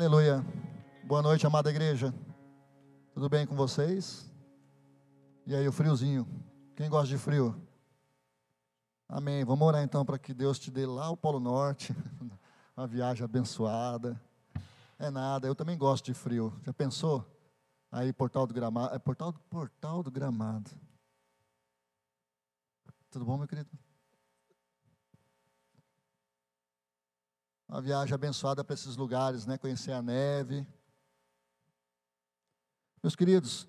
Aleluia. Boa noite, amada igreja. Tudo bem com vocês? E aí, o friozinho? Quem gosta de frio? Amém. Vamos orar então para que Deus te dê lá o Polo Norte, uma viagem abençoada. É nada, eu também gosto de frio. Já pensou? Aí, Portal do Gramado. É Portal, Portal do Gramado. Tudo bom, meu querido? Uma viagem abençoada para esses lugares, né? Conhecer a neve. Meus queridos,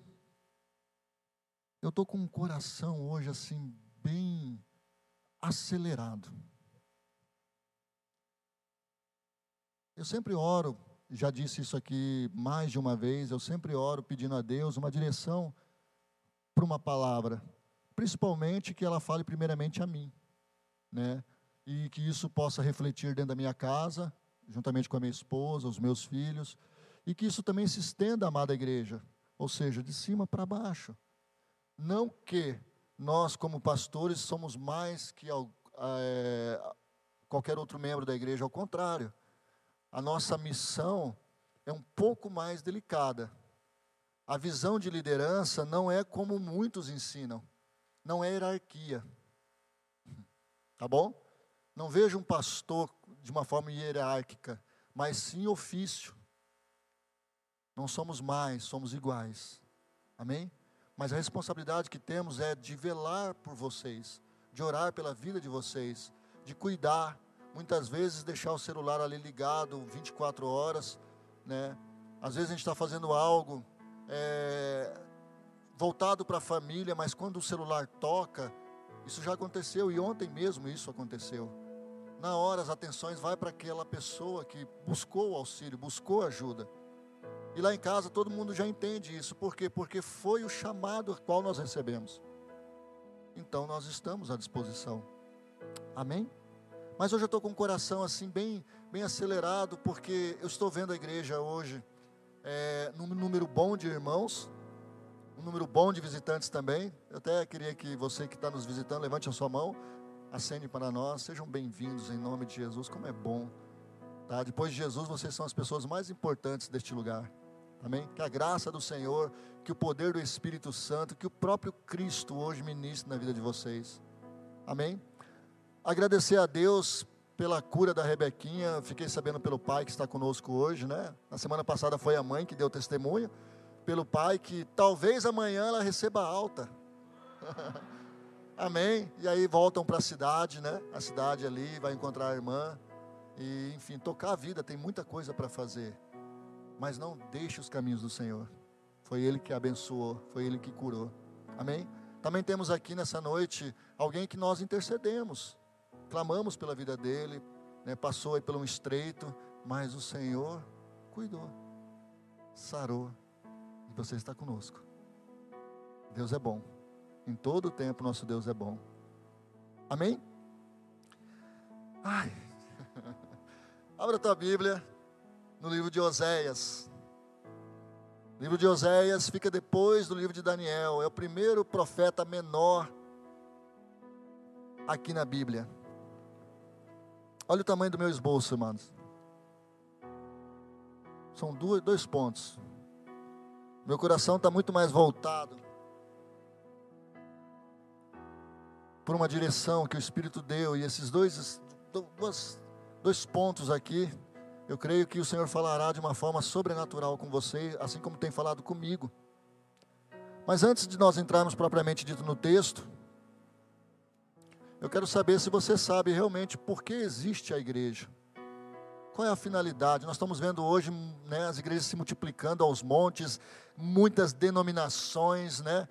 eu estou com um coração hoje assim, bem acelerado. Eu sempre oro, já disse isso aqui mais de uma vez, eu sempre oro pedindo a Deus uma direção para uma palavra, principalmente que ela fale primeiramente a mim, né? E que isso possa refletir dentro da minha casa, juntamente com a minha esposa, os meus filhos, e que isso também se estenda amada igreja, ou seja, de cima para baixo. Não que nós, como pastores, somos mais que é, qualquer outro membro da igreja, ao contrário. A nossa missão é um pouco mais delicada. A visão de liderança não é como muitos ensinam, não é hierarquia. Tá bom? Não vejo um pastor de uma forma hierárquica, mas sim ofício. Não somos mais, somos iguais. Amém? Mas a responsabilidade que temos é de velar por vocês, de orar pela vida de vocês, de cuidar. Muitas vezes deixar o celular ali ligado 24 horas, né? Às vezes a gente está fazendo algo é, voltado para a família, mas quando o celular toca, isso já aconteceu e ontem mesmo isso aconteceu na hora as atenções vai para aquela pessoa que buscou o auxílio, buscou ajuda. E lá em casa todo mundo já entende isso. Por quê? Porque foi o chamado qual nós recebemos. Então nós estamos à disposição. Amém? Mas hoje eu estou com o coração assim bem, bem acelerado, porque eu estou vendo a igreja hoje é, num número bom de irmãos, um número bom de visitantes também. Eu até queria que você que está nos visitando levante a sua mão acende para nós. Sejam bem-vindos em nome de Jesus. Como é bom. Tá? Depois de Jesus, vocês são as pessoas mais importantes deste lugar. Amém? Que a graça do Senhor, que o poder do Espírito Santo, que o próprio Cristo hoje ministre na vida de vocês. Amém? Agradecer a Deus pela cura da Rebequinha. Fiquei sabendo pelo pai que está conosco hoje, né? Na semana passada foi a mãe que deu testemunho. Pelo pai que talvez amanhã ela receba alta. Amém. E aí voltam para a cidade, né? A cidade ali, vai encontrar a irmã. E, enfim, tocar a vida, tem muita coisa para fazer. Mas não deixe os caminhos do Senhor. Foi Ele que abençoou, foi Ele que curou. Amém? Também temos aqui nessa noite alguém que nós intercedemos, clamamos pela vida dele, né? passou aí por um estreito, mas o Senhor cuidou, sarou, e você está conosco. Deus é bom. Em todo o tempo, nosso Deus é bom. Amém? Ai. Abra a tua Bíblia no livro de Oséias. O livro de Oséias fica depois do livro de Daniel. É o primeiro profeta menor aqui na Bíblia. Olha o tamanho do meu esboço, irmãos. São dois pontos. Meu coração está muito mais voltado por uma direção que o Espírito deu, e esses dois, dois, dois pontos aqui, eu creio que o Senhor falará de uma forma sobrenatural com você, assim como tem falado comigo. Mas antes de nós entrarmos propriamente dito no texto, eu quero saber se você sabe realmente por que existe a igreja. Qual é a finalidade? Nós estamos vendo hoje né, as igrejas se multiplicando aos montes, muitas denominações, né?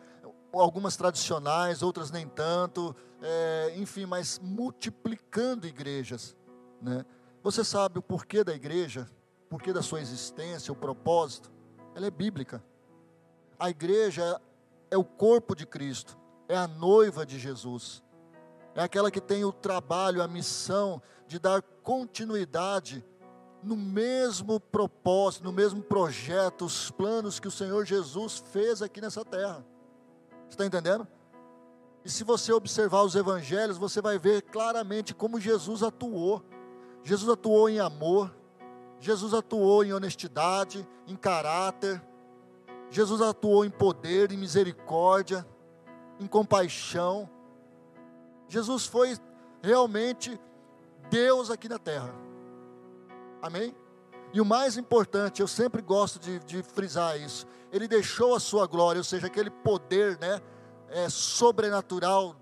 Algumas tradicionais, outras nem tanto, é, enfim, mas multiplicando igrejas. Né? Você sabe o porquê da igreja, o porquê da sua existência, o propósito? Ela é bíblica. A igreja é o corpo de Cristo, é a noiva de Jesus, é aquela que tem o trabalho, a missão de dar continuidade no mesmo propósito, no mesmo projeto, os planos que o Senhor Jesus fez aqui nessa terra. Está entendendo? E se você observar os evangelhos, você vai ver claramente como Jesus atuou. Jesus atuou em amor, Jesus atuou em honestidade, em caráter. Jesus atuou em poder, em misericórdia, em compaixão. Jesus foi realmente Deus aqui na terra. Amém? E o mais importante, eu sempre gosto de, de, frisar isso, ele deixou a sua glória, ou seja, aquele poder né, é, sobrenatural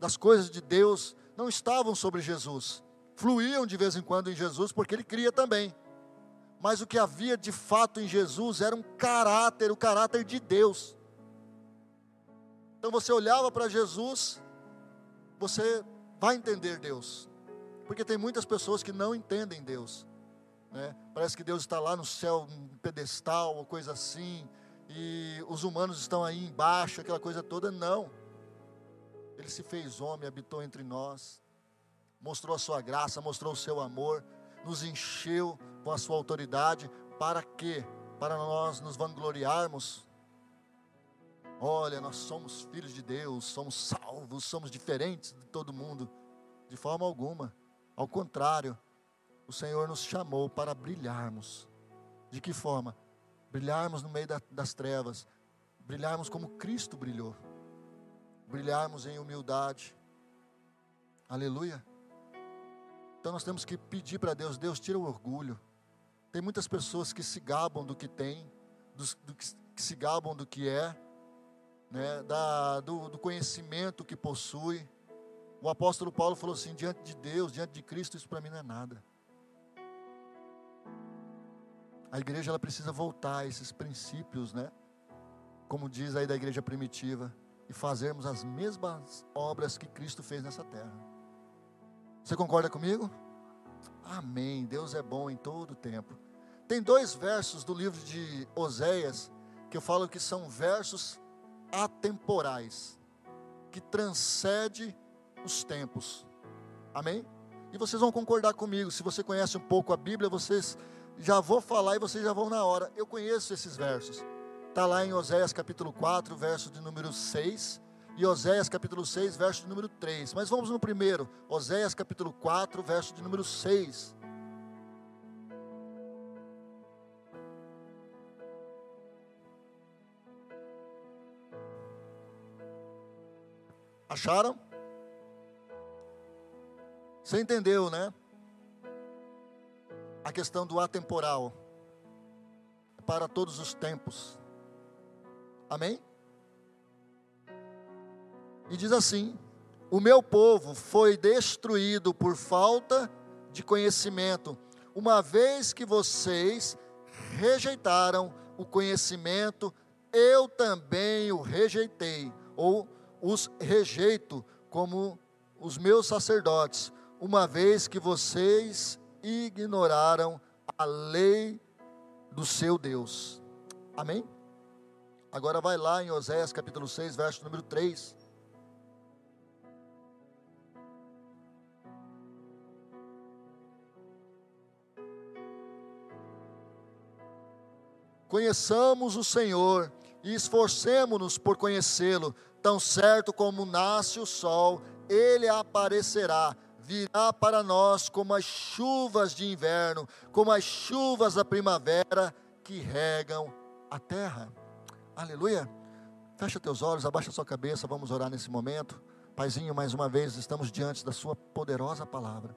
das coisas de Deus, não estavam sobre Jesus. Fluíam de vez em quando em Jesus, porque ele cria também. Mas o que havia de fato em Jesus era um caráter, o caráter de Deus. Então você olhava para Jesus, você vai entender Deus. Porque tem muitas pessoas que não entendem Deus. Né? Parece que Deus está lá no céu, um pedestal, ou coisa assim, e os humanos estão aí embaixo, aquela coisa toda. Não. Ele se fez homem, habitou entre nós, mostrou a sua graça, mostrou o seu amor, nos encheu com a sua autoridade. Para quê? Para nós nos vangloriarmos. Olha, nós somos filhos de Deus, somos salvos, somos diferentes de todo mundo. De forma alguma. Ao contrário, o Senhor nos chamou para brilharmos. De que forma? Brilharmos no meio da, das trevas, brilharmos como Cristo brilhou, brilharmos em humildade. Aleluia. Então nós temos que pedir para Deus: Deus, tira o orgulho. Tem muitas pessoas que se gabam do que tem, do, do que, que, se gabam do que é, né, da, do, do conhecimento que possui. O apóstolo Paulo falou assim: diante de Deus, diante de Cristo, isso para mim não é nada. A igreja ela precisa voltar a esses princípios, né? Como diz aí da igreja primitiva, e fazermos as mesmas obras que Cristo fez nessa terra. Você concorda comigo? Amém. Deus é bom em todo tempo. Tem dois versos do livro de Oséias que eu falo que são versos atemporais, que transcende os tempos. Amém? E vocês vão concordar comigo, se você conhece um pouco a Bíblia, vocês já vou falar e vocês já vão na hora. Eu conheço esses versos. Está lá em Oséias capítulo 4, verso de número 6. E Oséias capítulo 6, verso de número 3. Mas vamos no primeiro. Oséias capítulo 4, verso de número 6. Acharam? Você entendeu, né? A questão do atemporal para todos os tempos. Amém? E diz assim: O meu povo foi destruído por falta de conhecimento, uma vez que vocês rejeitaram o conhecimento, eu também o rejeitei, ou os rejeito como os meus sacerdotes, uma vez que vocês ignoraram a lei do seu Deus. Amém? Agora vai lá em Oséias capítulo 6, verso número 3. Conheçamos o Senhor e esforcemo-nos por conhecê-lo, tão certo como nasce o sol, ele aparecerá virá para nós como as chuvas de inverno, como as chuvas da primavera que regam a terra. Aleluia. Fecha teus olhos, abaixa sua cabeça, vamos orar nesse momento. Paizinho, mais uma vez estamos diante da Sua poderosa palavra.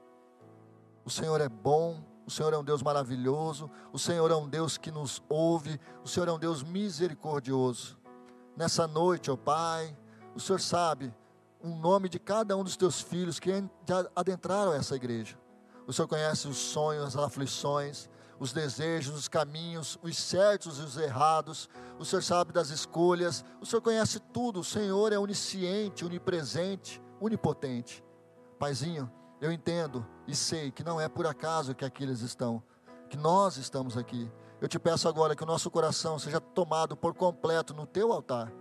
O Senhor é bom, o Senhor é um Deus maravilhoso, o Senhor é um Deus que nos ouve, o Senhor é um Deus misericordioso. Nessa noite, ó Pai, o Senhor sabe um nome de cada um dos teus filhos que já adentraram essa igreja. O Senhor conhece os sonhos, as aflições, os desejos, os caminhos, os certos e os errados. O Senhor sabe das escolhas. O Senhor conhece tudo. O Senhor é onisciente, onipresente, onipotente. Paizinho, eu entendo e sei que não é por acaso que aqui eles estão, que nós estamos aqui. Eu te peço agora que o nosso coração seja tomado por completo no teu altar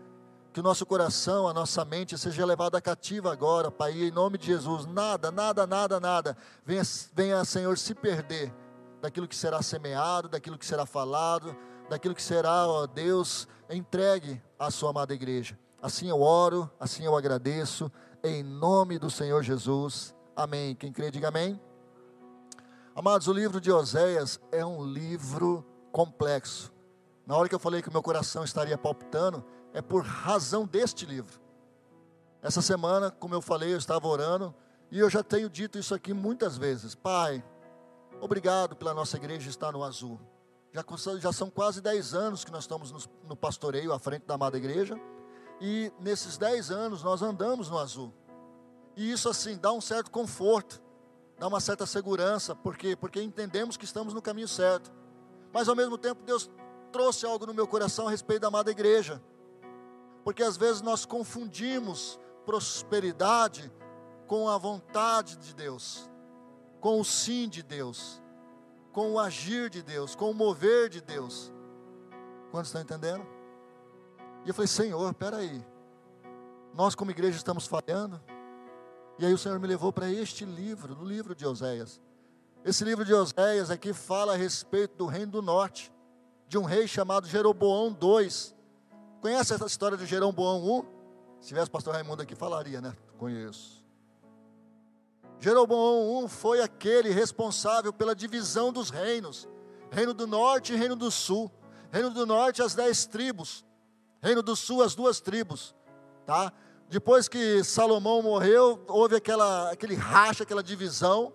que o nosso coração, a nossa mente seja levada cativa agora, Pai, em nome de Jesus. Nada, nada, nada, nada. Venha, venha, Senhor, se perder daquilo que será semeado, daquilo que será falado, daquilo que será, ó Deus, entregue à Sua amada igreja. Assim eu oro, assim eu agradeço, em nome do Senhor Jesus. Amém. Quem crê, diga amém. Amados, o livro de Oséias é um livro complexo. Na hora que eu falei que o meu coração estaria palpitando, é por razão deste livro. Essa semana, como eu falei, eu estava orando e eu já tenho dito isso aqui muitas vezes. Pai, obrigado pela nossa igreja estar no azul. Já, já são quase 10 anos que nós estamos no, no pastoreio à frente da amada igreja. E nesses 10 anos nós andamos no azul. E isso assim dá um certo conforto, dá uma certa segurança, porque porque entendemos que estamos no caminho certo. Mas ao mesmo tempo Deus trouxe algo no meu coração a respeito da amada igreja. Porque às vezes nós confundimos prosperidade com a vontade de Deus, com o sim de Deus, com o agir de Deus, com o mover de Deus. Quantos estão entendendo? E eu falei, Senhor, peraí, nós como igreja estamos falhando? E aí o Senhor me levou para este livro, no livro de Oséias. Esse livro de Oséias aqui fala a respeito do reino do norte, de um rei chamado Jeroboão II. Conhece essa história de Jeroboão I? Se tivesse o pastor Raimundo aqui, falaria, né? Conheço. Jeroboão I foi aquele responsável pela divisão dos reinos: Reino do Norte e Reino do Sul. Reino do Norte, as dez tribos. Reino do Sul, as duas tribos. Tá? Depois que Salomão morreu, houve aquela, aquele racha, aquela divisão,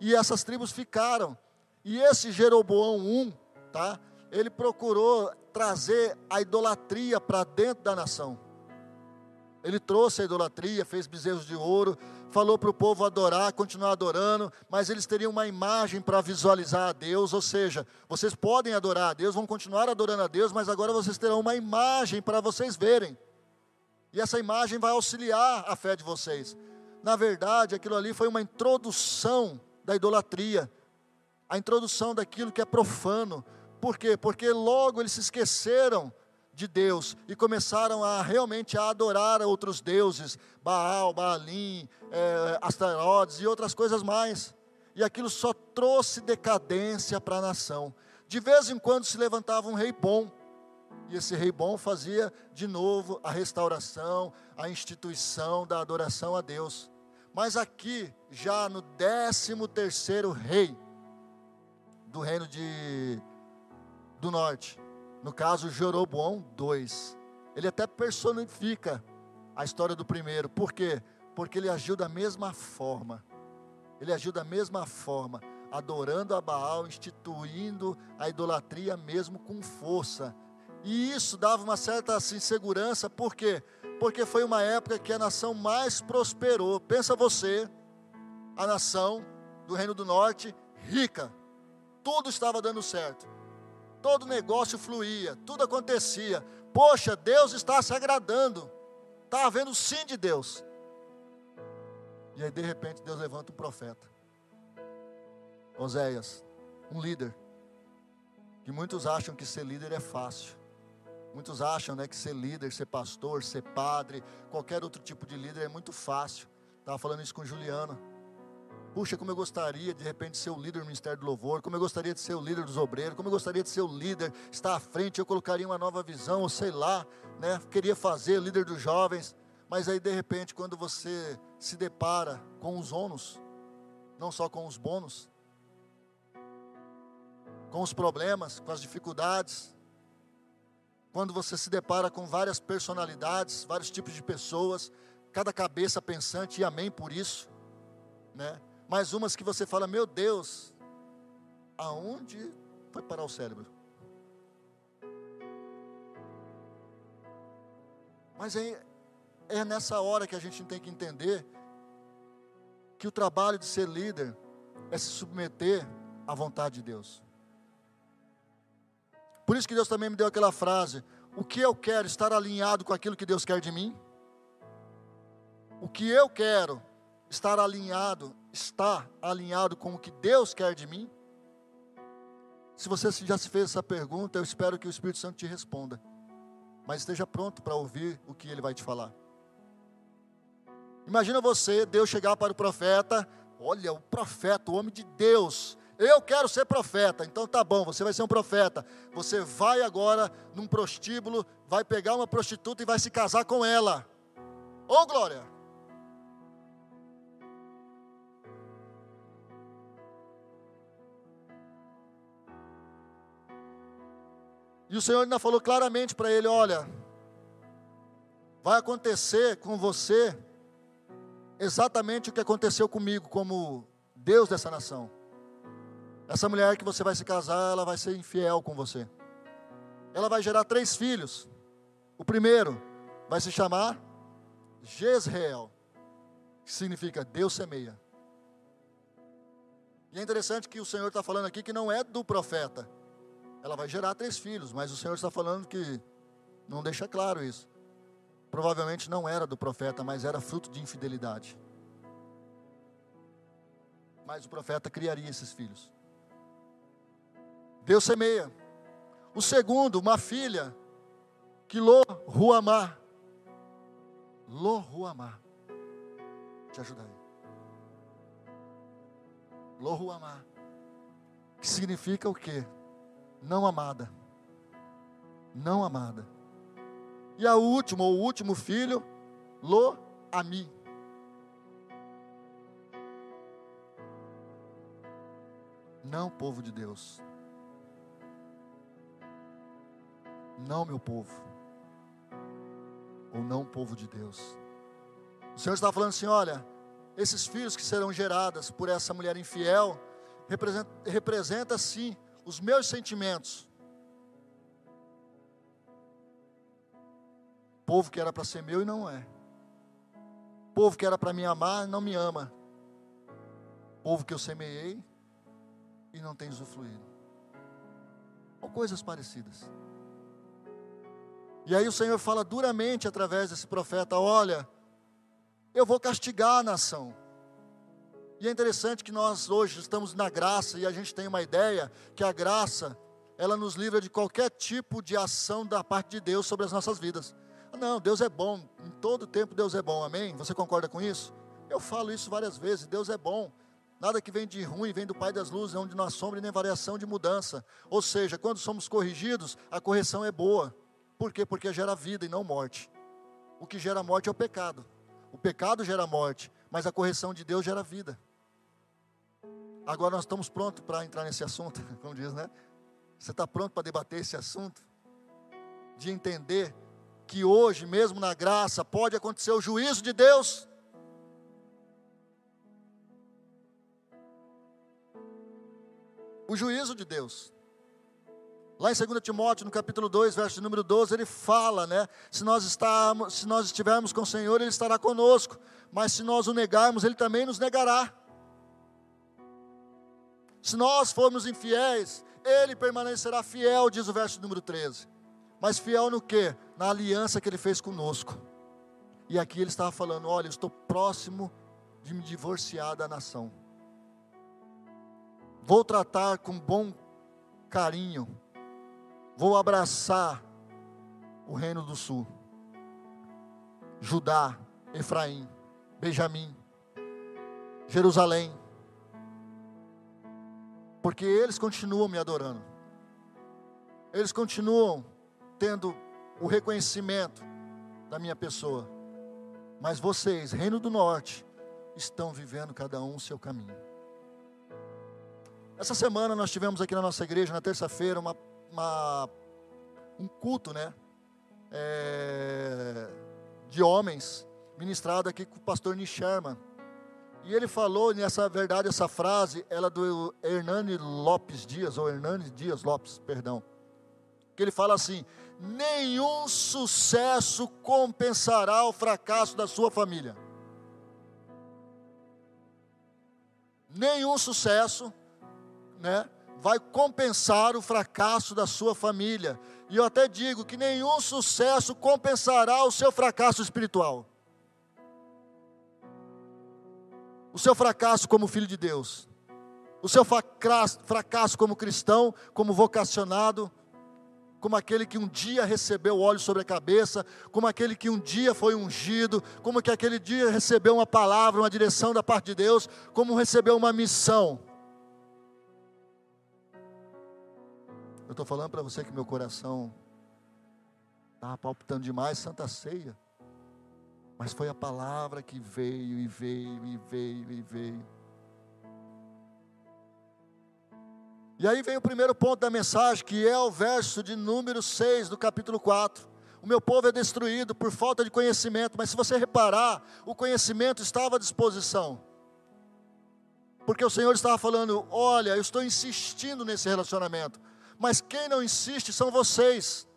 e essas tribos ficaram. E esse Jeroboão I, tá? ele procurou trazer a idolatria para dentro da nação. Ele trouxe a idolatria, fez bezerros de ouro, falou para o povo adorar, continuar adorando, mas eles teriam uma imagem para visualizar a Deus, ou seja, vocês podem adorar a Deus, vão continuar adorando a Deus, mas agora vocês terão uma imagem para vocês verem. E essa imagem vai auxiliar a fé de vocês. Na verdade, aquilo ali foi uma introdução da idolatria, a introdução daquilo que é profano. Por quê? Porque logo eles se esqueceram de Deus e começaram a realmente a adorar outros deuses, Baal, Baalim, é, e outras coisas mais. E aquilo só trouxe decadência para a nação. De vez em quando se levantava um rei bom, e esse rei bom fazia de novo a restauração, a instituição da adoração a Deus. Mas aqui, já no décimo terceiro rei do reino de, do norte, no caso, Jeroboão 2. Ele até personifica a história do primeiro. Por quê? Porque ele agiu da mesma forma. Ele agiu da mesma forma, adorando a Baal, instituindo a idolatria mesmo com força. E isso dava uma certa assim, segurança, por quê? Porque foi uma época que a nação mais prosperou. Pensa você, a nação do Reino do Norte, rica. Tudo estava dando certo todo negócio fluía, tudo acontecia. Poxa, Deus está se agradando, está havendo sim de Deus. E aí, de repente, Deus levanta um profeta, Oséias, um líder, que muitos acham que ser líder é fácil. Muitos acham né, que ser líder, ser pastor, ser padre, qualquer outro tipo de líder é muito fácil. Estava falando isso com Juliana. Puxa, como eu gostaria de repente ser o líder do Ministério do Louvor, como eu gostaria de ser o líder dos obreiros, como eu gostaria de ser o líder, estar à frente, eu colocaria uma nova visão, ou sei lá, né? Queria fazer líder dos jovens, mas aí de repente quando você se depara com os ônus, não só com os bônus, com os problemas, com as dificuldades, quando você se depara com várias personalidades, vários tipos de pessoas, cada cabeça pensante, e amém por isso, né? Mas umas que você fala, meu Deus, aonde foi parar o cérebro? Mas é, é nessa hora que a gente tem que entender que o trabalho de ser líder é se submeter à vontade de Deus. Por isso que Deus também me deu aquela frase: o que eu quero estar alinhado com aquilo que Deus quer de mim? O que eu quero estar alinhado, está alinhado com o que Deus quer de mim? Se você já se fez essa pergunta, eu espero que o Espírito Santo te responda. Mas esteja pronto para ouvir o que ele vai te falar. Imagina você, Deus chegar para o profeta, olha, o profeta, o homem de Deus, eu quero ser profeta, então tá bom, você vai ser um profeta. Você vai agora num prostíbulo, vai pegar uma prostituta e vai se casar com ela. Ô oh, glória! E o Senhor ainda falou claramente para ele: Olha, vai acontecer com você exatamente o que aconteceu comigo, como Deus dessa nação. Essa mulher que você vai se casar, ela vai ser infiel com você. Ela vai gerar três filhos. O primeiro vai se chamar Jezreel, que significa Deus semeia. E é interessante que o Senhor está falando aqui que não é do profeta. Ela vai gerar três filhos, mas o Senhor está falando que não deixa claro isso. Provavelmente não era do profeta, mas era fruto de infidelidade. Mas o profeta criaria esses filhos. Deus semeia. O segundo, uma filha, que Lo Ruamá. Lo Ruamá. Te ajuda aí. Lo Ruamá. Que significa o quê? Não amada. Não amada. E a última, o último filho, Lo Ami. Não, povo de Deus. Não, meu povo. Ou não, povo de Deus. O Senhor está falando assim: olha, esses filhos que serão gerados por essa mulher infiel, representa, representa sim os meus sentimentos. Povo que era para ser meu e não é. Povo que era para me amar, não me ama. Povo que eu semeei e não tem usufruído. Ou coisas parecidas. E aí o Senhor fala duramente através desse profeta: Olha, eu vou castigar a nação. E é interessante que nós hoje estamos na graça e a gente tem uma ideia que a graça, ela nos livra de qualquer tipo de ação da parte de Deus sobre as nossas vidas. Não, Deus é bom, em todo tempo Deus é bom, amém? Você concorda com isso? Eu falo isso várias vezes, Deus é bom. Nada que vem de ruim vem do Pai das Luzes, onde não há sombra nem variação de mudança. Ou seja, quando somos corrigidos, a correção é boa. Por quê? Porque gera vida e não morte. O que gera morte é o pecado. O pecado gera morte, mas a correção de Deus gera vida. Agora nós estamos prontos para entrar nesse assunto, como diz, né? Você está pronto para debater esse assunto? De entender que hoje, mesmo na graça, pode acontecer o juízo de Deus. O juízo de Deus. Lá em 2 Timóteo, no capítulo 2, verso número 12, ele fala, né? Se nós, estarmos, se nós estivermos com o Senhor, Ele estará conosco. Mas se nós o negarmos, Ele também nos negará. Se nós formos infiéis, Ele permanecerá fiel, diz o verso número 13. Mas fiel no que? Na aliança que Ele fez conosco. E aqui Ele estava falando: olha, eu estou próximo de me divorciar da nação. Vou tratar com bom carinho Vou abraçar o reino do sul. Judá, Efraim, Benjamim, Jerusalém. Porque eles continuam me adorando. Eles continuam tendo o reconhecimento da minha pessoa. Mas vocês, Reino do Norte, estão vivendo cada um o seu caminho. Essa semana nós tivemos aqui na nossa igreja, na terça-feira, uma uma, um culto, né? É, de homens, ministrado aqui com o pastor Nisherman. E ele falou nessa verdade, essa frase, ela é do Hernani Lopes Dias, ou Hernani Dias Lopes, perdão. Que ele fala assim: nenhum sucesso compensará o fracasso da sua família. Nenhum sucesso, né? vai compensar o fracasso da sua família. E eu até digo que nenhum sucesso compensará o seu fracasso espiritual. O seu fracasso como filho de Deus. O seu fracasso como cristão, como vocacionado, como aquele que um dia recebeu óleo sobre a cabeça, como aquele que um dia foi ungido, como que aquele dia recebeu uma palavra, uma direção da parte de Deus, como recebeu uma missão. Eu estou falando para você que meu coração estava palpitando demais, Santa Ceia. Mas foi a palavra que veio e veio e veio e veio. E aí vem o primeiro ponto da mensagem, que é o verso de número 6 do capítulo 4. O meu povo é destruído por falta de conhecimento, mas se você reparar, o conhecimento estava à disposição. Porque o Senhor estava falando: olha, eu estou insistindo nesse relacionamento, mas quem não insiste são vocês.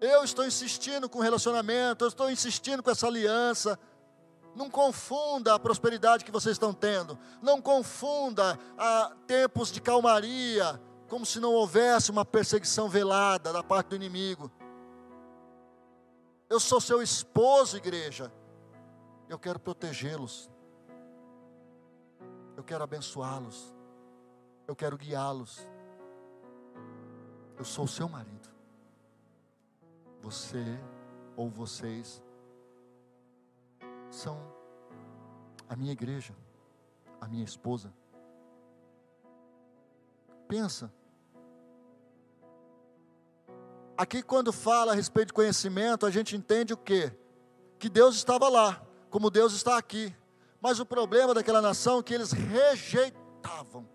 Eu estou insistindo com o relacionamento, eu estou insistindo com essa aliança. Não confunda a prosperidade que vocês estão tendo. Não confunda a tempos de calmaria, como se não houvesse uma perseguição velada da parte do inimigo. Eu sou seu esposo, igreja. Eu quero protegê-los. Eu quero abençoá-los. Eu quero guiá-los. Eu sou o seu marido. Você ou vocês são a minha igreja, a minha esposa. Pensa. Aqui, quando fala a respeito de conhecimento, a gente entende o quê? Que Deus estava lá, como Deus está aqui. Mas o problema daquela nação é que eles rejeitavam.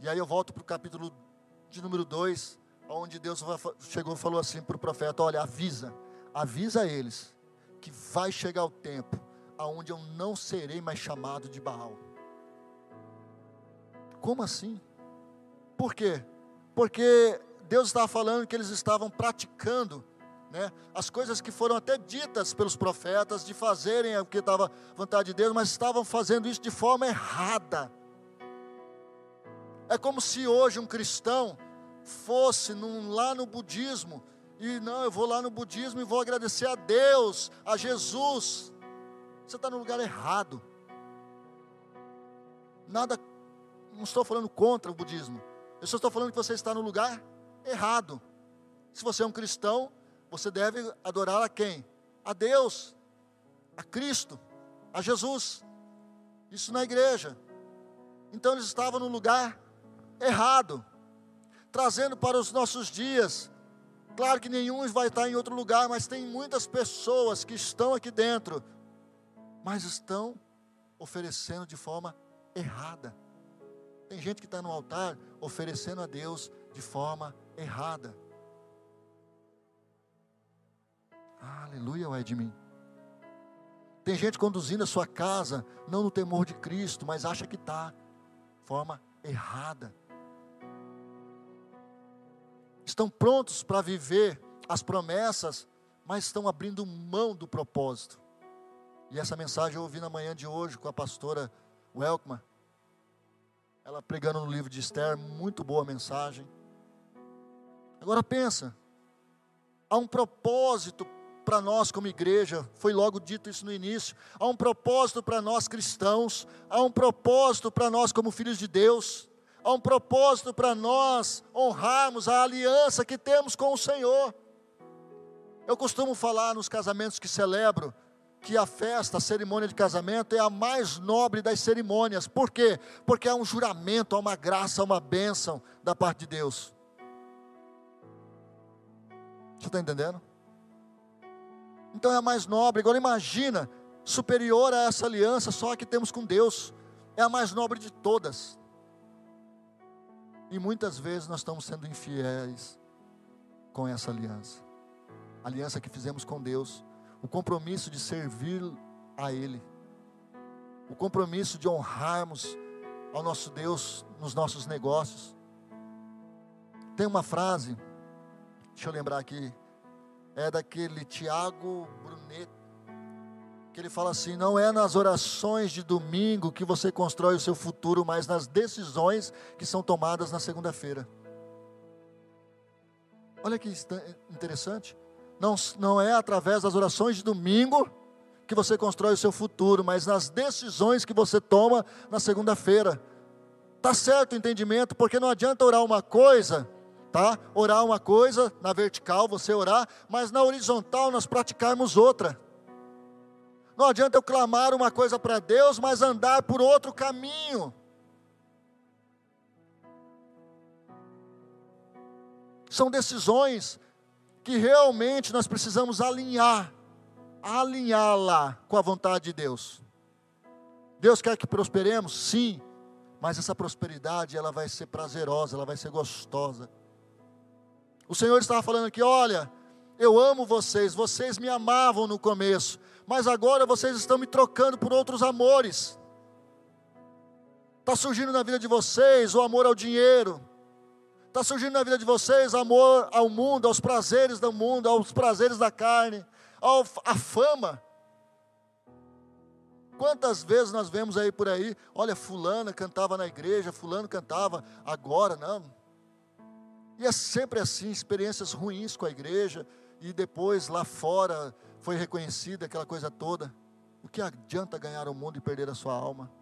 E aí eu volto para o capítulo de número 2, onde Deus chegou e falou assim para o profeta: Olha, avisa, avisa eles que vai chegar o tempo aonde eu não serei mais chamado de Baal. Como assim? Por quê? Porque Deus estava falando que eles estavam praticando né, as coisas que foram até ditas pelos profetas de fazerem o que estava vontade de Deus, mas estavam fazendo isso de forma errada. É como se hoje um cristão fosse num, lá no budismo e não, eu vou lá no budismo e vou agradecer a Deus, a Jesus. Você está no lugar errado. Nada, não estou falando contra o budismo. Eu só estou falando que você está no lugar errado. Se você é um cristão, você deve adorar a quem? A Deus, a Cristo, a Jesus. Isso na igreja. Então eles estavam no lugar errado, trazendo para os nossos dias Claro que nenhum vai estar em outro lugar, mas tem muitas pessoas que estão aqui dentro, mas estão oferecendo de forma errada. Tem gente que está no altar oferecendo a Deus de forma errada. Aleluia, é de mim. Tem gente conduzindo a sua casa, não no temor de Cristo, mas acha que está, forma errada estão prontos para viver as promessas, mas estão abrindo mão do propósito. E essa mensagem eu ouvi na manhã de hoje com a pastora Welkman. Ela pregando no livro de Esther, muito boa mensagem. Agora pensa, há um propósito para nós como igreja, foi logo dito isso no início, há um propósito para nós cristãos, há um propósito para nós como filhos de Deus há um propósito para nós honrarmos a aliança que temos com o Senhor. Eu costumo falar nos casamentos que celebro que a festa, a cerimônia de casamento é a mais nobre das cerimônias. Por quê? Porque é um juramento, é uma graça, é uma bênção da parte de Deus. Você está entendendo? Então é a mais nobre. Agora imagina, superior a essa aliança só a que temos com Deus. É a mais nobre de todas. E muitas vezes nós estamos sendo infiéis com essa aliança. A aliança que fizemos com Deus, o compromisso de servir a Ele, o compromisso de honrarmos ao nosso Deus nos nossos negócios. Tem uma frase, deixa eu lembrar aqui, é daquele Tiago Brunet, que ele fala assim: não é nas orações de domingo que você constrói o seu futuro, mas nas decisões que são tomadas na segunda-feira. Olha que interessante. Não, não é através das orações de domingo que você constrói o seu futuro, mas nas decisões que você toma na segunda-feira. Tá certo o entendimento, porque não adianta orar uma coisa, tá? Orar uma coisa na vertical, você orar, mas na horizontal nós praticarmos outra. Não adianta eu clamar uma coisa para Deus, mas andar por outro caminho. São decisões que realmente nós precisamos alinhar, alinhá-la com a vontade de Deus. Deus quer que prosperemos? Sim, mas essa prosperidade ela vai ser prazerosa, ela vai ser gostosa. O Senhor estava falando aqui: olha, eu amo vocês, vocês me amavam no começo, mas agora vocês estão me trocando por outros amores. Está surgindo na vida de vocês o amor ao dinheiro, está surgindo na vida de vocês amor ao mundo, aos prazeres do mundo, aos prazeres da carne, ao, à fama. Quantas vezes nós vemos aí por aí, olha, fulana cantava na igreja, fulano cantava, agora não. E é sempre assim, experiências ruins com a igreja, e depois lá fora foi reconhecida aquela coisa toda. O que adianta ganhar o mundo e perder a sua alma?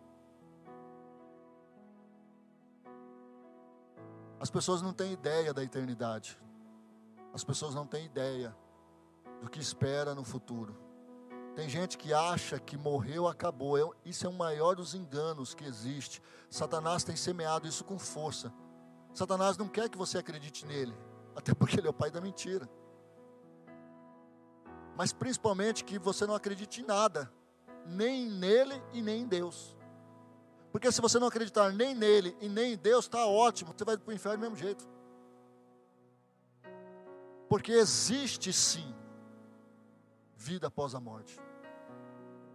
As pessoas não têm ideia da eternidade. As pessoas não têm ideia do que espera no futuro. Tem gente que acha que morreu, acabou. Isso é o maior dos enganos que existe. Satanás tem semeado isso com força. Satanás não quer que você acredite nele, até porque ele é o pai da mentira. Mas principalmente que você não acredite em nada, nem nele e nem em Deus. Porque se você não acreditar nem nele e nem em Deus, está ótimo, você vai para o inferno do mesmo jeito. Porque existe sim vida após a morte.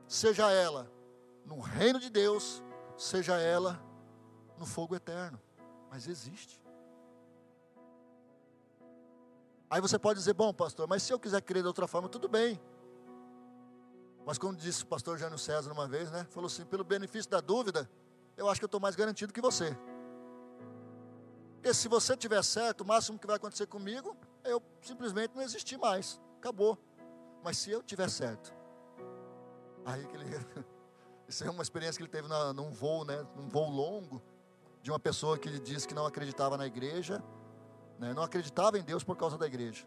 Seja ela no reino de Deus, seja ela no fogo eterno. Mas existe. Aí você pode dizer, bom, pastor, mas se eu quiser crer de outra forma, tudo bem. Mas como disse o pastor Jânio César uma vez, né? Falou assim, pelo benefício da dúvida, eu acho que eu estou mais garantido que você. Porque se você tiver certo, o máximo que vai acontecer comigo, é eu simplesmente não existir mais. Acabou. Mas se eu tiver certo, aí que ele. Isso é uma experiência que ele teve na, num voo, né? Num voo longo, de uma pessoa que ele disse que não acreditava na igreja, né? não acreditava em Deus por causa da igreja,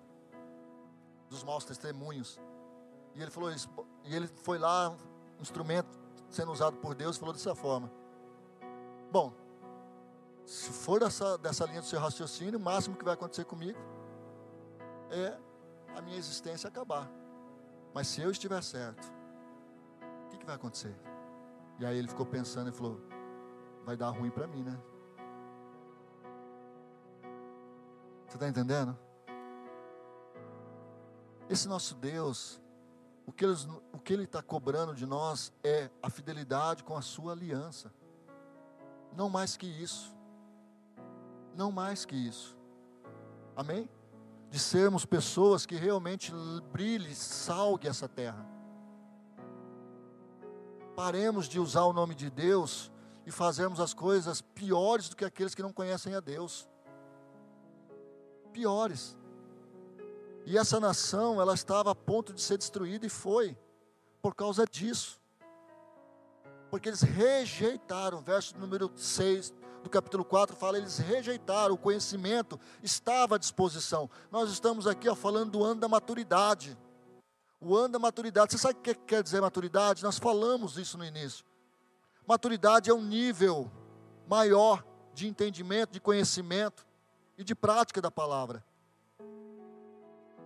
dos maus testemunhos. E ele falou isso, e ele foi lá, instrumento sendo usado por Deus, falou dessa forma. Bom, se for dessa, dessa linha do seu raciocínio, o máximo que vai acontecer comigo é a minha existência acabar. Mas se eu estiver certo, o que, que vai acontecer? E aí ele ficou pensando e falou: vai dar ruim para mim, né? Você está entendendo? Esse nosso Deus, o que, ele, está cobrando de nós é a fidelidade com a sua aliança. Não mais que isso. Não mais que isso. Amém? De sermos pessoas que realmente brilhe, salgue essa terra. Paremos de usar o nome de Deus e fazermos as coisas piores do que aqueles que não conhecem a Deus. Piores. E essa nação, ela estava a ponto de ser destruída e foi por causa disso porque eles rejeitaram, verso número 6 do capítulo 4 fala, eles rejeitaram, o conhecimento estava à disposição. Nós estamos aqui ó, falando do ano da maturidade. O ano da maturidade, você sabe o que quer dizer maturidade? Nós falamos isso no início. Maturidade é um nível maior de entendimento, de conhecimento e de prática da palavra.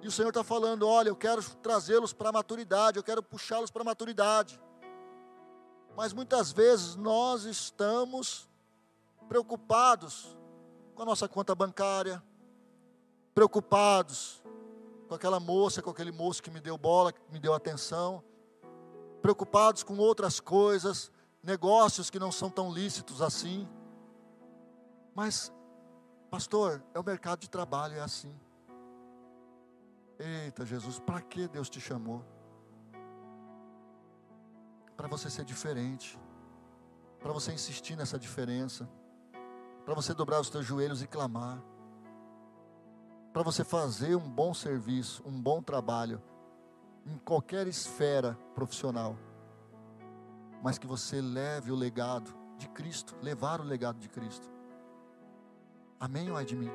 E o Senhor está falando: olha, eu quero trazê-los para a maturidade, eu quero puxá-los para a maturidade. Mas muitas vezes nós estamos preocupados com a nossa conta bancária, preocupados com aquela moça, com aquele moço que me deu bola, que me deu atenção, preocupados com outras coisas, negócios que não são tão lícitos assim. Mas, pastor, é o mercado de trabalho, é assim. Eita Jesus, para que Deus te chamou? para você ser diferente, para você insistir nessa diferença, para você dobrar os teus joelhos e clamar, para você fazer um bom serviço, um bom trabalho, em qualquer esfera profissional, mas que você leve o legado de Cristo, levar o legado de Cristo. Amém ou é de mim?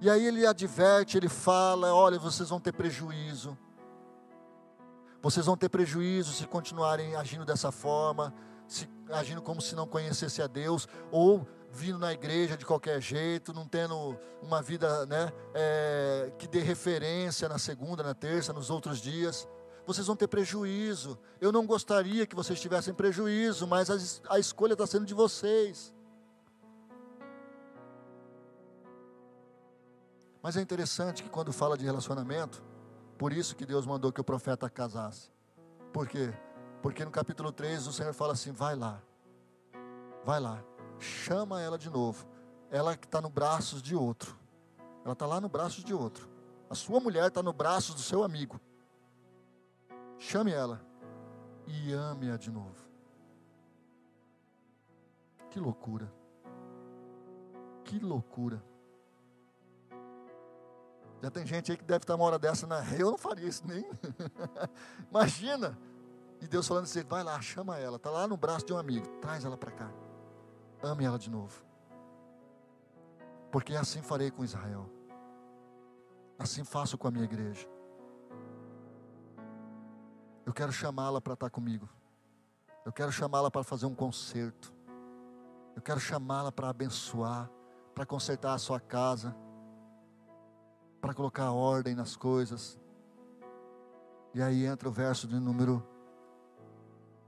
E aí ele adverte, ele fala: olha, vocês vão ter prejuízo, vocês vão ter prejuízo se continuarem agindo dessa forma, se, agindo como se não conhecesse a Deus, ou vindo na igreja de qualquer jeito, não tendo uma vida né, é, que dê referência na segunda, na terça, nos outros dias. vocês vão ter prejuízo. Eu não gostaria que vocês tivessem prejuízo, mas a, a escolha está sendo de vocês. Mas é interessante que quando fala de relacionamento, por isso que Deus mandou que o profeta casasse. Por quê? Porque no capítulo 3 o Senhor fala assim: vai lá, vai lá, chama ela de novo. Ela que está no braços de outro, ela está lá no braços de outro. A sua mulher está no braços do seu amigo. Chame ela e ame-a de novo. Que loucura. Que loucura. Já tem gente aí que deve estar uma hora dessa na eu não faria isso nem. Imagina. E Deus falando assim: vai lá, chama ela. Está lá no braço de um amigo. Traz ela para cá. Ame ela de novo. Porque assim farei com Israel. Assim faço com a minha igreja. Eu quero chamá-la para estar comigo. Eu quero chamá-la para fazer um concerto. Eu quero chamá-la para abençoar, para consertar a sua casa para colocar ordem nas coisas. E aí entra o verso de número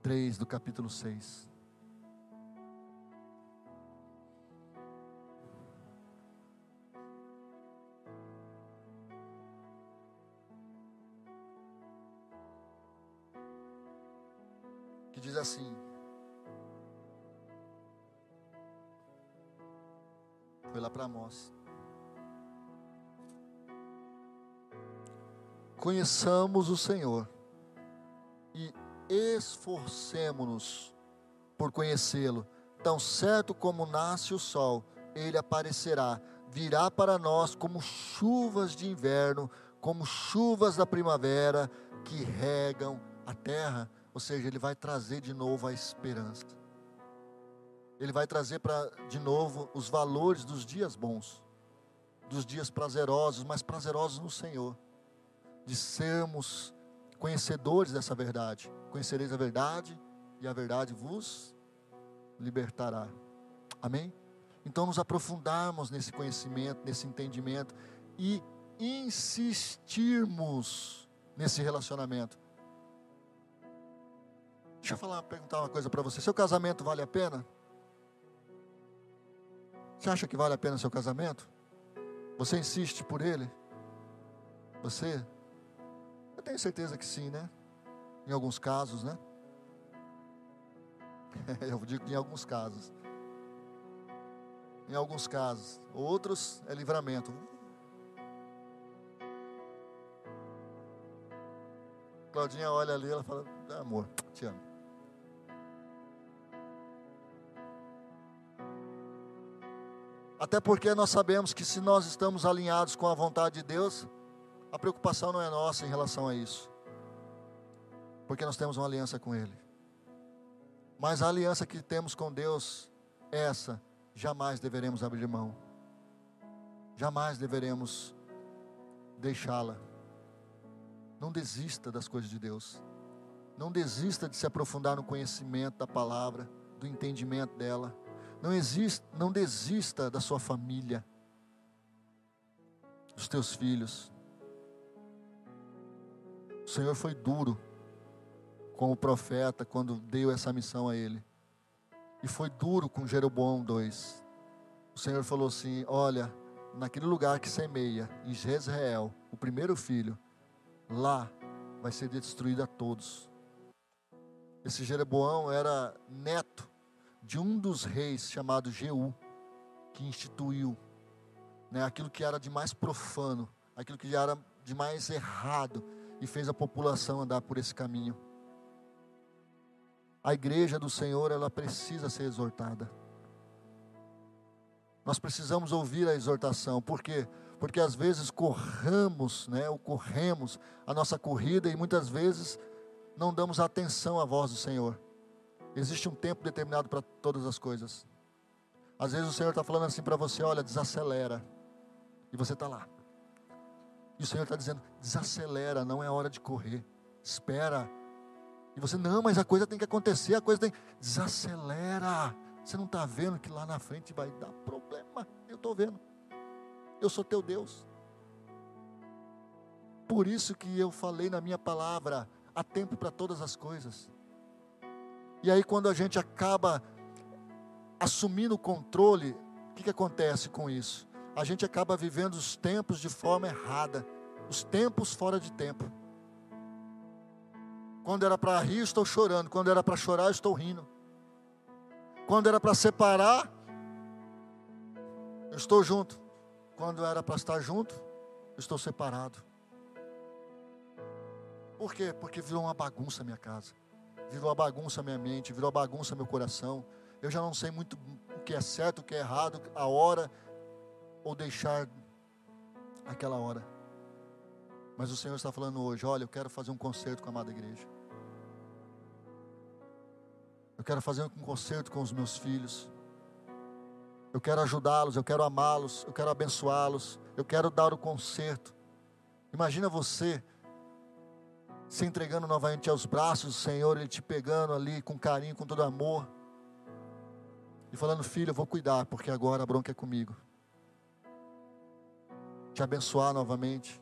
3 do capítulo 6. Que diz assim: Foi lá para Amós. Conheçamos o Senhor e esforcemos-nos por conhecê-lo. Tão certo como nasce o sol, ele aparecerá, virá para nós como chuvas de inverno, como chuvas da primavera que regam a terra. Ou seja, ele vai trazer de novo a esperança. Ele vai trazer para de novo os valores dos dias bons, dos dias prazerosos, mas prazerosos no Senhor de sermos conhecedores dessa verdade. Conhecereis a verdade e a verdade vos libertará. Amém? Então, nos aprofundarmos nesse conhecimento, nesse entendimento e insistirmos nesse relacionamento. Deixa eu falar, perguntar uma coisa para você. Seu casamento vale a pena? Você acha que vale a pena seu casamento? Você insiste por ele? Você tenho certeza que sim, né? Em alguns casos, né? Eu digo em alguns casos. Em alguns casos. Outros é livramento. Claudinha olha ali, ela fala: Amor, te amo. Até porque nós sabemos que se nós estamos alinhados com a vontade de Deus, a preocupação não é nossa em relação a isso, porque nós temos uma aliança com Ele. Mas a aliança que temos com Deus, essa, jamais deveremos abrir mão, jamais deveremos deixá-la. Não desista das coisas de Deus, não desista de se aprofundar no conhecimento da palavra, do entendimento dela. Não, existe, não desista da sua família, dos teus filhos. O Senhor foi duro com o profeta quando deu essa missão a ele. E foi duro com Jeroboão 2. O Senhor falou assim: Olha, naquele lugar que semeia, em Jezreel, o primeiro filho, lá vai ser destruído a todos. Esse Jeroboão era neto de um dos reis chamado Jeú, que instituiu né, aquilo que era de mais profano, aquilo que era de mais errado e fez a população andar por esse caminho. A igreja do Senhor, ela precisa ser exortada. Nós precisamos ouvir a exortação, por quê? Porque às vezes corramos, né, ou corremos a nossa corrida e muitas vezes não damos atenção à voz do Senhor. Existe um tempo determinado para todas as coisas. Às vezes o Senhor está falando assim para você: olha, desacelera. E você está lá. E o Senhor está dizendo: desacelera, não é hora de correr. Espera. E você, não, mas a coisa tem que acontecer, a coisa tem. Desacelera. Você não está vendo que lá na frente vai dar problema. Eu estou vendo. Eu sou teu Deus. Por isso que eu falei na minha palavra: há tempo para todas as coisas. E aí, quando a gente acaba assumindo o controle, o que, que acontece com isso? A gente acaba vivendo os tempos de forma errada, os tempos fora de tempo. Quando era para rir, estou chorando. Quando era para chorar, estou rindo. Quando era para separar, eu estou junto. Quando era para estar junto, eu estou separado. Por quê? Porque virou uma bagunça minha casa. Virou uma bagunça minha mente, virou uma bagunça meu coração. Eu já não sei muito o que é certo, o que é errado, a hora, ou deixar aquela hora. Mas o Senhor está falando hoje: olha, eu quero fazer um concerto com a amada igreja. Eu quero fazer um concerto com os meus filhos. Eu quero ajudá-los, eu quero amá-los, eu quero abençoá-los, eu quero dar o conserto. Imagina você se entregando novamente aos braços do Senhor, Ele te pegando ali com carinho, com todo amor, e falando: Filho, eu vou cuidar, porque agora a bronca é comigo. Te abençoar novamente,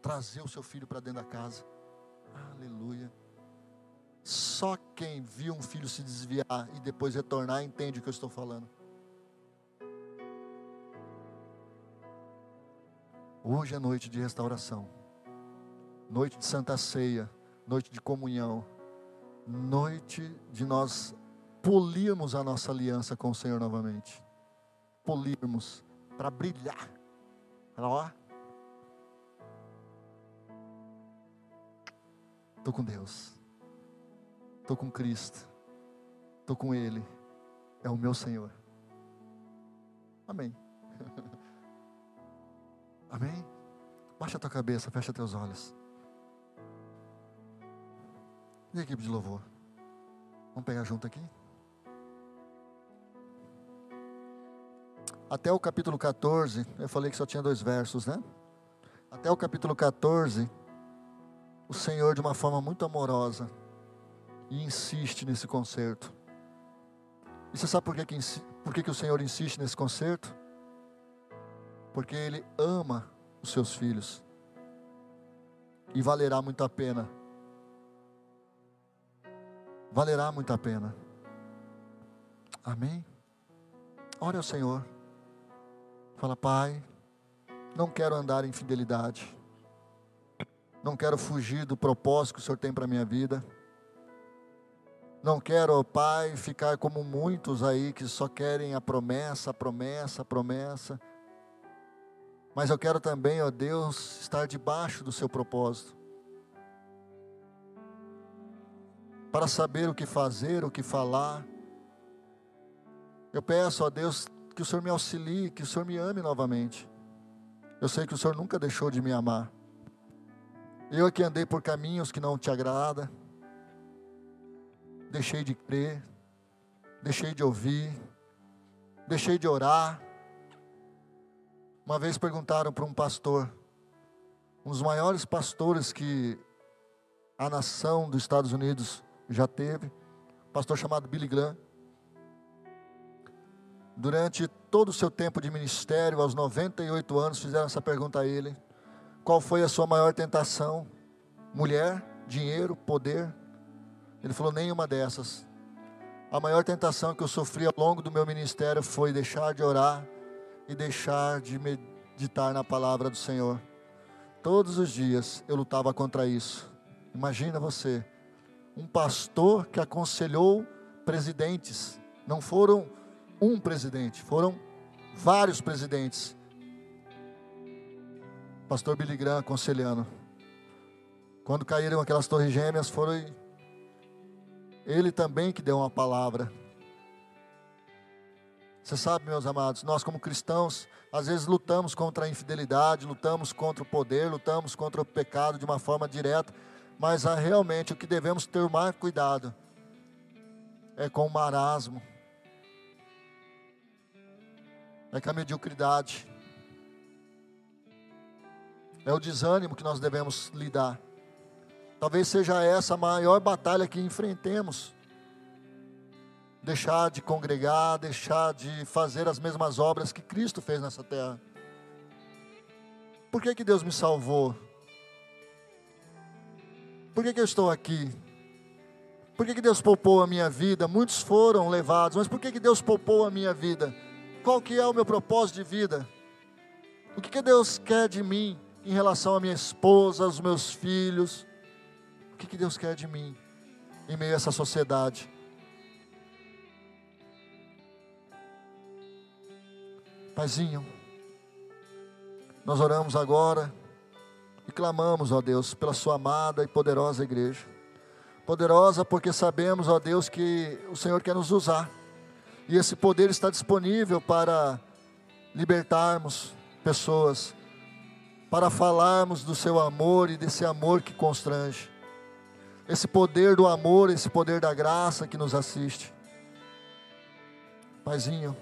trazer o seu filho para dentro da casa. Aleluia. Só quem viu um filho se desviar e depois retornar entende o que eu estou falando. Hoje é noite de restauração, noite de santa ceia, noite de comunhão, noite de nós polirmos a nossa aliança com o Senhor novamente. Polirmos para brilhar. Ó. Estou com Deus. Estou com Cristo. Estou com Ele. É o meu Senhor. Amém. Amém? Baixa a tua cabeça, fecha teus olhos. E a equipe de louvor? Vamos pegar junto aqui? Até o capítulo 14, eu falei que só tinha dois versos, né? Até o capítulo 14, o Senhor, de uma forma muito amorosa, insiste nesse concerto. E você sabe por que, que, por que, que o Senhor insiste nesse concerto? porque Ele ama os seus filhos e valerá muito a pena. Valerá muito a pena. Amém? Ore ao Senhor. Fala, Pai, não quero andar em fidelidade. Não quero fugir do propósito que o Senhor tem para a minha vida. Não quero, Pai, ficar como muitos aí que só querem a promessa, a promessa, a promessa. Mas eu quero também, ó Deus, estar debaixo do seu propósito. Para saber o que fazer, o que falar. Eu peço, ó Deus, que o Senhor me auxilie, que o Senhor me ame novamente. Eu sei que o Senhor nunca deixou de me amar. Eu aqui andei por caminhos que não te agrada. Deixei de crer, deixei de ouvir, deixei de orar, uma vez perguntaram para um pastor, um dos maiores pastores que a nação dos Estados Unidos já teve, um pastor chamado Billy Graham. Durante todo o seu tempo de ministério, aos 98 anos, fizeram essa pergunta a ele: Qual foi a sua maior tentação? Mulher, dinheiro, poder? Ele falou: Nenhuma dessas. A maior tentação que eu sofri ao longo do meu ministério foi deixar de orar e deixar de meditar na palavra do Senhor. Todos os dias eu lutava contra isso. Imagina você, um pastor que aconselhou presidentes, não foram um presidente, foram vários presidentes. Pastor Billy Graham aconselhando. Quando caíram aquelas torres gêmeas, foi ele também que deu uma palavra. Você sabe, meus amados, nós como cristãos, às vezes lutamos contra a infidelidade, lutamos contra o poder, lutamos contra o pecado de uma forma direta, mas ah, realmente o que devemos ter mais cuidado é com o marasmo, é com a mediocridade, é o desânimo que nós devemos lidar. Talvez seja essa a maior batalha que enfrentemos deixar de congregar, deixar de fazer as mesmas obras que Cristo fez nessa terra. Por que, que Deus me salvou? Por que, que eu estou aqui? Por que, que Deus poupou a minha vida? Muitos foram levados, mas por que, que Deus poupou a minha vida? Qual que é o meu propósito de vida? O que, que Deus quer de mim em relação à minha esposa, aos meus filhos? O que, que Deus quer de mim em meio a essa sociedade? Paizinho, nós oramos agora e clamamos, ó Deus, pela Sua amada e poderosa igreja. Poderosa porque sabemos, ó Deus, que o Senhor quer nos usar. E esse poder está disponível para libertarmos pessoas, para falarmos do Seu amor e desse amor que constrange. Esse poder do amor, esse poder da graça que nos assiste. Paizinho,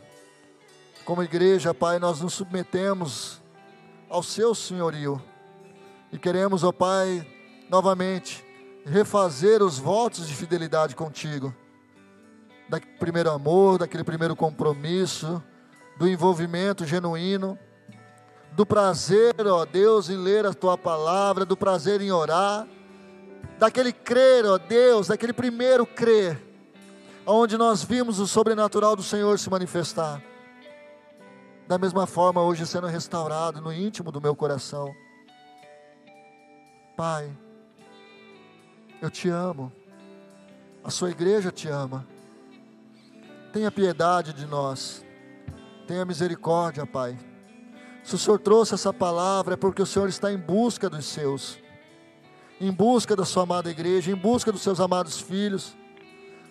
como igreja, Pai, nós nos submetemos ao Seu senhorio e queremos, ó Pai, novamente refazer os votos de fidelidade contigo, daquele primeiro amor, daquele primeiro compromisso, do envolvimento genuíno, do prazer, ó Deus, em ler a tua palavra, do prazer em orar, daquele crer, ó Deus, daquele primeiro crer, onde nós vimos o sobrenatural do Senhor se manifestar. Da mesma forma hoje sendo restaurado no íntimo do meu coração. Pai, eu te amo, a sua igreja te ama, tenha piedade de nós, tenha misericórdia, Pai. Se o Senhor trouxe essa palavra é porque o Senhor está em busca dos seus, em busca da sua amada igreja, em busca dos seus amados filhos,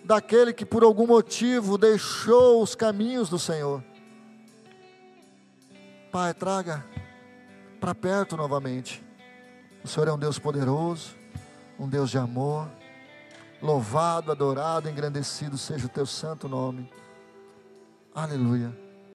daquele que por algum motivo deixou os caminhos do Senhor Pai, traga para perto novamente. O Senhor é um Deus poderoso, um Deus de amor. Louvado, adorado, engrandecido seja o teu santo nome. Aleluia.